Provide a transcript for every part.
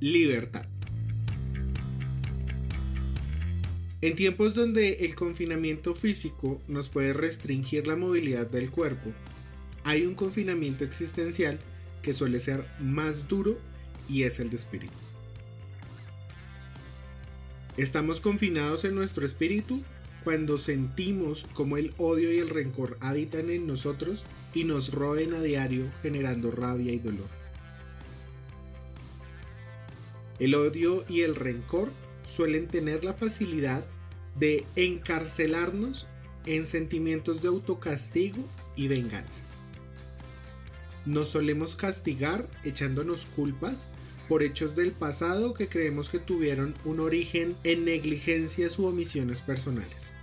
libertad. En tiempos donde el confinamiento físico nos puede restringir la movilidad del cuerpo, hay un confinamiento existencial que suele ser más duro y es el de espíritu. Estamos confinados en nuestro espíritu cuando sentimos como el odio y el rencor habitan en nosotros y nos roen a diario generando rabia y dolor. El odio y el rencor suelen tener la facilidad de encarcelarnos en sentimientos de autocastigo y venganza. Nos solemos castigar echándonos culpas por hechos del pasado que creemos que tuvieron un origen en negligencias u omisiones personales.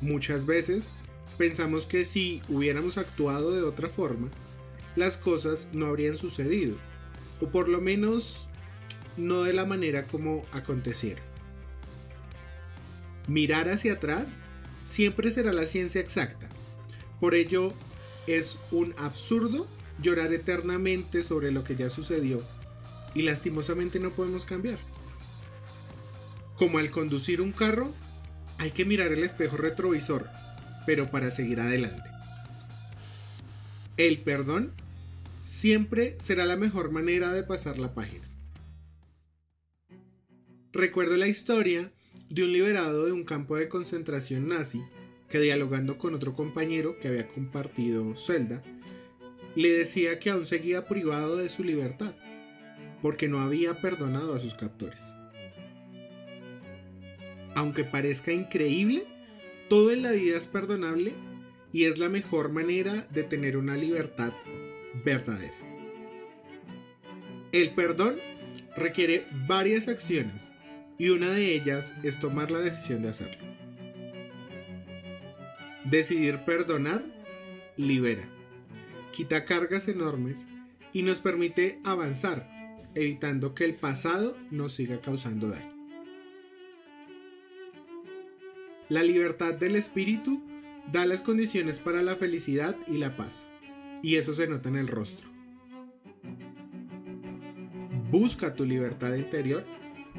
Muchas veces pensamos que si hubiéramos actuado de otra forma, las cosas no habrían sucedido, o por lo menos no de la manera como acontecieron. Mirar hacia atrás siempre será la ciencia exacta. Por ello, es un absurdo llorar eternamente sobre lo que ya sucedió y lastimosamente no podemos cambiar. Como al conducir un carro, hay que mirar el espejo retrovisor, pero para seguir adelante. El perdón siempre será la mejor manera de pasar la página. Recuerdo la historia de un liberado de un campo de concentración nazi que dialogando con otro compañero que había compartido celda, le decía que aún seguía privado de su libertad, porque no había perdonado a sus captores. Aunque parezca increíble, todo en la vida es perdonable y es la mejor manera de tener una libertad verdadera. El perdón requiere varias acciones y una de ellas es tomar la decisión de hacerlo. Decidir perdonar libera, quita cargas enormes y nos permite avanzar, evitando que el pasado nos siga causando daño. La libertad del espíritu da las condiciones para la felicidad y la paz, y eso se nota en el rostro. Busca tu libertad interior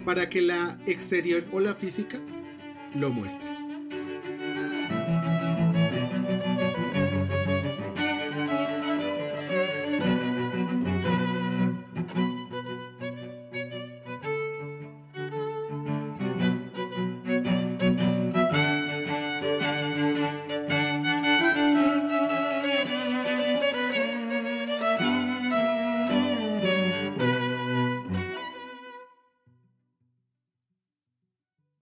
para que la exterior o la física lo muestre.